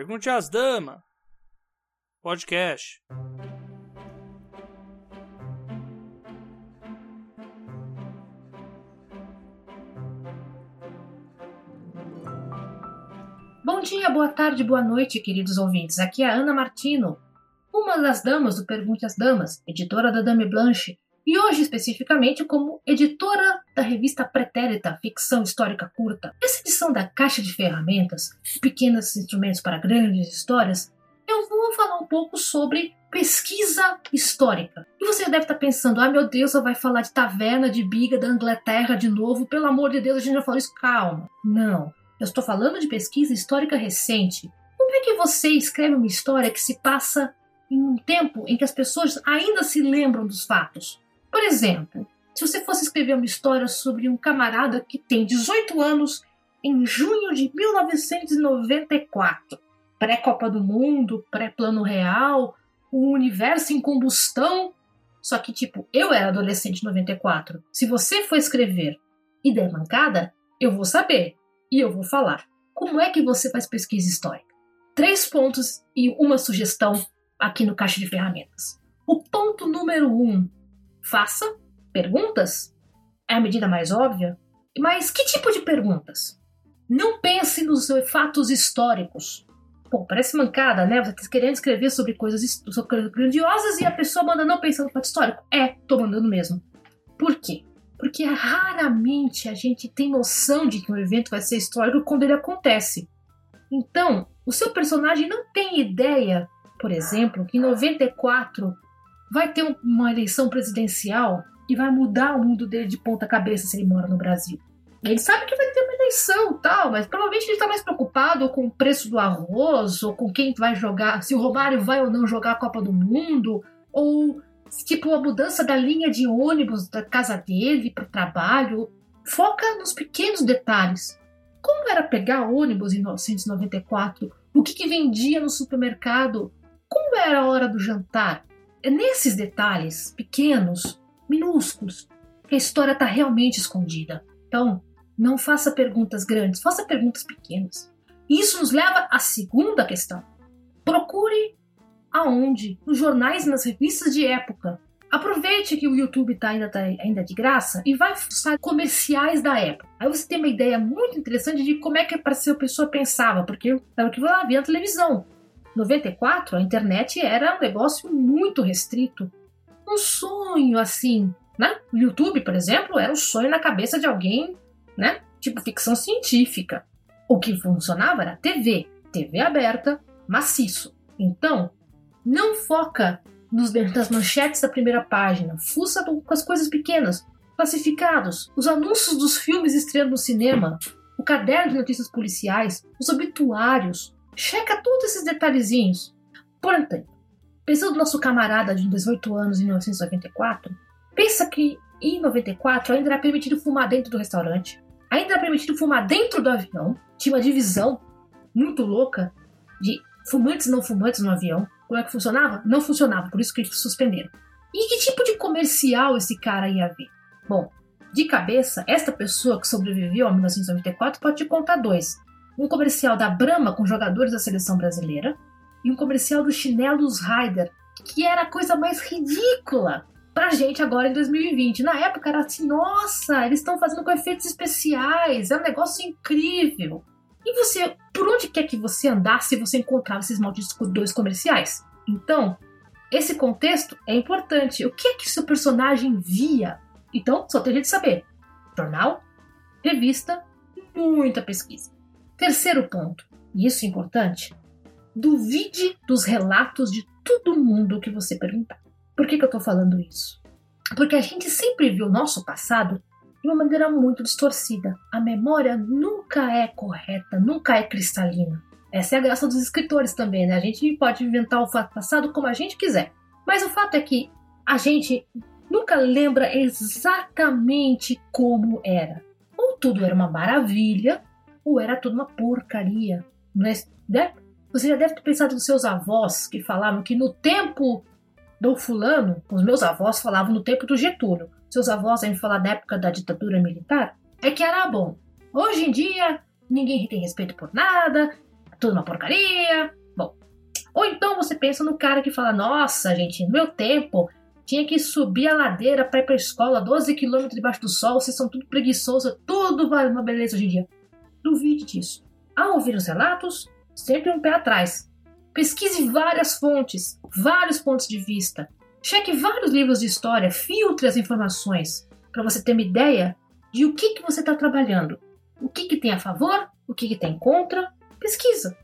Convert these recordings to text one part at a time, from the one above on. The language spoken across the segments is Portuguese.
Pergunte às damas. Podcast. Bom dia, boa tarde, boa noite, queridos ouvintes. Aqui é a Ana Martino, uma das damas do Pergunte às Damas, editora da Dame Blanche, e hoje especificamente como editora da revista Pretérita Ficção Histórica Curta. Essa edição da Caixa de Ferramentas, Pequenos Instrumentos para Grandes Histórias, eu vou falar um pouco sobre pesquisa histórica. E você deve estar pensando, ah meu Deus, ela vai falar de taverna de biga da Inglaterra de novo, pelo amor de Deus, a gente já falou isso. Calma. Não. Eu estou falando de pesquisa histórica recente. Como é que você escreve uma história que se passa em um tempo em que as pessoas ainda se lembram dos fatos? Por exemplo, se você fosse escrever uma história sobre um camarada que tem 18 anos em junho de 1994, pré-Copa do Mundo, pré-Plano Real, o universo em combustão. Só que, tipo, eu era adolescente em 94. Se você for escrever e der mancada, eu vou saber e eu vou falar. Como é que você faz pesquisa histórica? Três pontos e uma sugestão aqui no caixa de ferramentas. O ponto número um Faça perguntas. É a medida mais óbvia. Mas que tipo de perguntas? Não pense nos fatos históricos. Pô, parece mancada, né? Você querendo escrever sobre coisas, grandiosas e a pessoa manda não pensando no fato histórico. É, tô mandando mesmo. Por quê? Porque raramente a gente tem noção de que um evento vai ser histórico quando ele acontece. Então, o seu personagem não tem ideia, por exemplo, que em 94 vai ter uma eleição presidencial e vai mudar o mundo dele de ponta cabeça se ele mora no Brasil. Ele sabe que vai ter uma eleição tal, mas provavelmente ele está mais preocupado com o preço do arroz, ou com quem vai jogar, se o Romário vai ou não jogar a Copa do Mundo, ou tipo a mudança da linha de ônibus da casa dele para o trabalho. Foca nos pequenos detalhes. Como era pegar ônibus em 1994? O que, que vendia no supermercado? Como era a hora do jantar? É nesses detalhes pequenos, minúsculos, que a história está realmente escondida. Então, não faça perguntas grandes, faça perguntas pequenas. E isso nos leva à segunda questão. Procure aonde? Nos jornais e nas revistas de época. Aproveite que o YouTube tá ainda, tá ainda de graça e vai fuçar comerciais da época. Aí você tem uma ideia muito interessante de como é que a pessoa pensava, porque era o que ela via na televisão. 94, a internet era um negócio muito restrito. Um sonho assim, né? O YouTube, por exemplo, era um sonho na cabeça de alguém, né? Tipo ficção científica. O que funcionava era TV, TV aberta, maciço. Então, não foca nos, nas manchetes da primeira página, fuça com as coisas pequenas, classificados, os anúncios dos filmes estreando no cinema, o caderno de notícias policiais, os obituários, Checa todos esses detalhezinhos. Portanto, pensando no nosso camarada de 18 anos em 1994, pensa que em 94 ainda era permitido fumar dentro do restaurante, ainda era permitido fumar dentro do avião, tinha uma divisão muito louca de fumantes e não fumantes no avião. Como é que funcionava? Não funcionava, por isso que eles suspenderam. E que tipo de comercial esse cara ia ver? Bom, de cabeça, esta pessoa que sobreviveu a 1994 pode te contar dois um comercial da Brahma com jogadores da seleção brasileira e um comercial do Chinelos Rider, que era a coisa mais ridícula pra gente agora em 2020. Na época era assim, nossa, eles estão fazendo com efeitos especiais, é um negócio incrível. E você, por onde quer que você andasse, você encontrava esses malditos dois comerciais. Então, esse contexto é importante. O que é que seu personagem via? Então, só tem jeito de saber. Jornal, revista, muita pesquisa. Terceiro ponto, e isso é importante, duvide dos relatos de todo mundo que você perguntar. Por que, que eu estou falando isso? Porque a gente sempre viu o nosso passado de uma maneira muito distorcida. A memória nunca é correta, nunca é cristalina. Essa é a graça dos escritores também, né? A gente pode inventar o passado como a gente quiser. Mas o fato é que a gente nunca lembra exatamente como era. Ou tudo era uma maravilha, ou era tudo uma porcaria. Mas, né? Você já deve ter pensado nos seus avós que falavam que no tempo do fulano, os meus avós falavam no tempo do Getúlio. Seus avós devem falar da época da ditadura militar. É que era bom. Hoje em dia, ninguém tem respeito por nada, tudo uma porcaria. Bom, ou então você pensa no cara que fala: Nossa, gente, no meu tempo tinha que subir a ladeira para ir para escola, 12 quilômetros debaixo do sol, vocês são tudo preguiçosos, tudo vale uma beleza hoje em dia. Duvide disso. Ao ouvir os relatos, sempre um pé atrás. Pesquise várias fontes, vários pontos de vista. Cheque vários livros de história, filtre as informações para você ter uma ideia de o que, que você está trabalhando. O que, que tem a favor, o que, que tem contra. Pesquisa.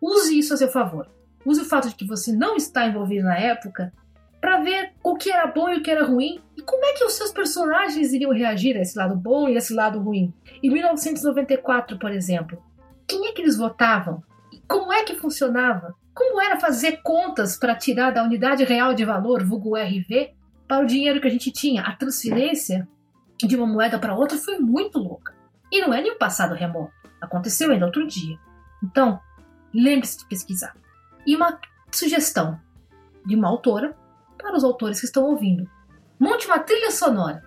Use isso a seu favor. Use o fato de que você não está envolvido na época para ver o que era bom e o que era ruim e como é que os seus personagens iriam reagir a esse lado bom e a esse lado ruim. Em 1994, por exemplo, quem é que eles votavam? Como é que funcionava? Como era fazer contas para tirar da unidade real de valor, vulgo RV, para o dinheiro que a gente tinha? A transferência de uma moeda para outra foi muito louca. E não é nem um passado remoto. Aconteceu ainda outro dia. Então, lembre-se de pesquisar. E uma sugestão de uma autora para os autores que estão ouvindo. Monte uma trilha sonora.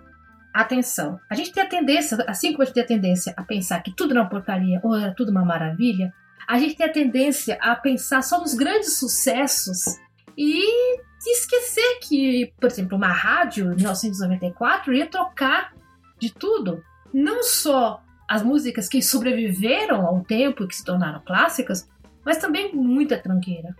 Atenção, a gente tem a tendência, assim como a gente tem a tendência a pensar que tudo era uma porcaria ou era tudo uma maravilha, a gente tem a tendência a pensar só nos grandes sucessos e esquecer que, por exemplo, uma rádio em 1994 ia tocar de tudo. Não só as músicas que sobreviveram ao tempo e que se tornaram clássicas, mas também muita tranqueira.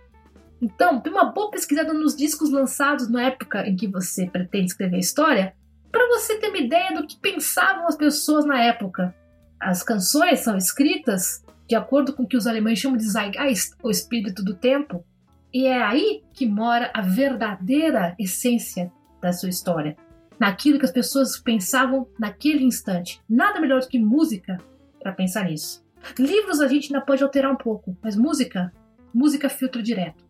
Então, dê uma boa pesquisada nos discos lançados na época em que você pretende escrever história, para você ter uma ideia do que pensavam as pessoas na época. As canções são escritas de acordo com o que os alemães chamam de Zeitgeist, o espírito do tempo, e é aí que mora a verdadeira essência da sua história, naquilo que as pessoas pensavam naquele instante. Nada melhor do que música para pensar nisso. Livros a gente ainda pode alterar um pouco, mas música, música filtra direto.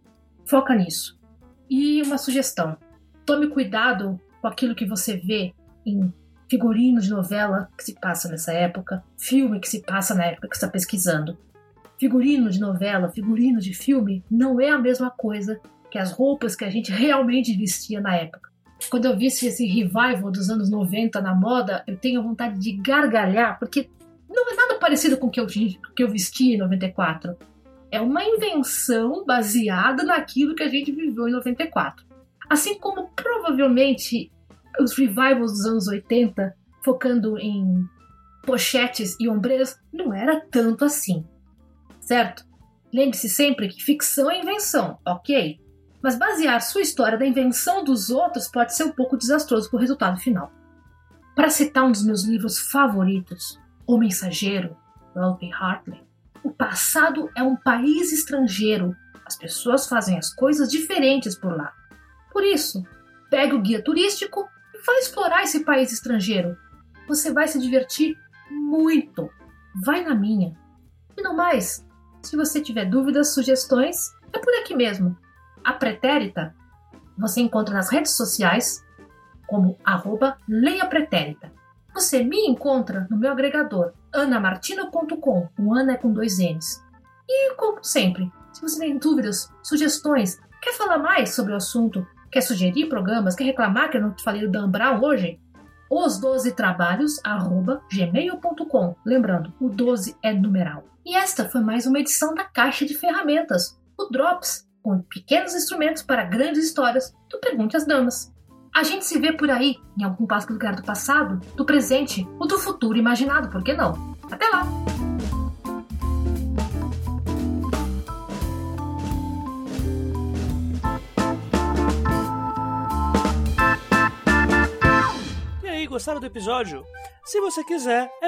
Foca nisso. E uma sugestão: tome cuidado com aquilo que você vê em figurino de novela que se passa nessa época, filme que se passa na época que está pesquisando. Figurino de novela, figurino de filme não é a mesma coisa que as roupas que a gente realmente vestia na época. Quando eu vi esse revival dos anos 90 na moda, eu tenho vontade de gargalhar, porque não é nada parecido com o que eu, que eu vesti em 94 é uma invenção baseada naquilo que a gente viveu em 94. Assim como provavelmente os revivals dos anos 80, focando em pochetes e ombreiras, não era tanto assim. Certo? Lembre-se sempre que ficção é invenção, ok? Mas basear sua história da invenção dos outros pode ser um pouco desastroso para o resultado final. Para citar um dos meus livros favoritos, O Mensageiro, Walter Hartley, o passado é um país estrangeiro. As pessoas fazem as coisas diferentes por lá. Por isso, pegue o guia turístico e vá explorar esse país estrangeiro. Você vai se divertir muito. Vai na minha. E não mais, se você tiver dúvidas, sugestões, é por aqui mesmo. A Pretérita você encontra nas redes sociais como arroba Leia Pretérita. Você me encontra no meu agregador anamartino.com, o Ana é com dois N's. E, como sempre, se você tem dúvidas, sugestões, quer falar mais sobre o assunto, quer sugerir programas, quer reclamar que eu não falei do Dan Brown hoje, os 12 trabalhos gmail.com. Lembrando, o 12 é numeral. E esta foi mais uma edição da Caixa de Ferramentas, o Drops, com pequenos instrumentos para grandes histórias do Pergunte às Damas. A gente se vê por aí, em algum lugar do passado, do presente ou do futuro imaginado, por que não? Até lá! E aí, gostaram do episódio? Se você quiser, é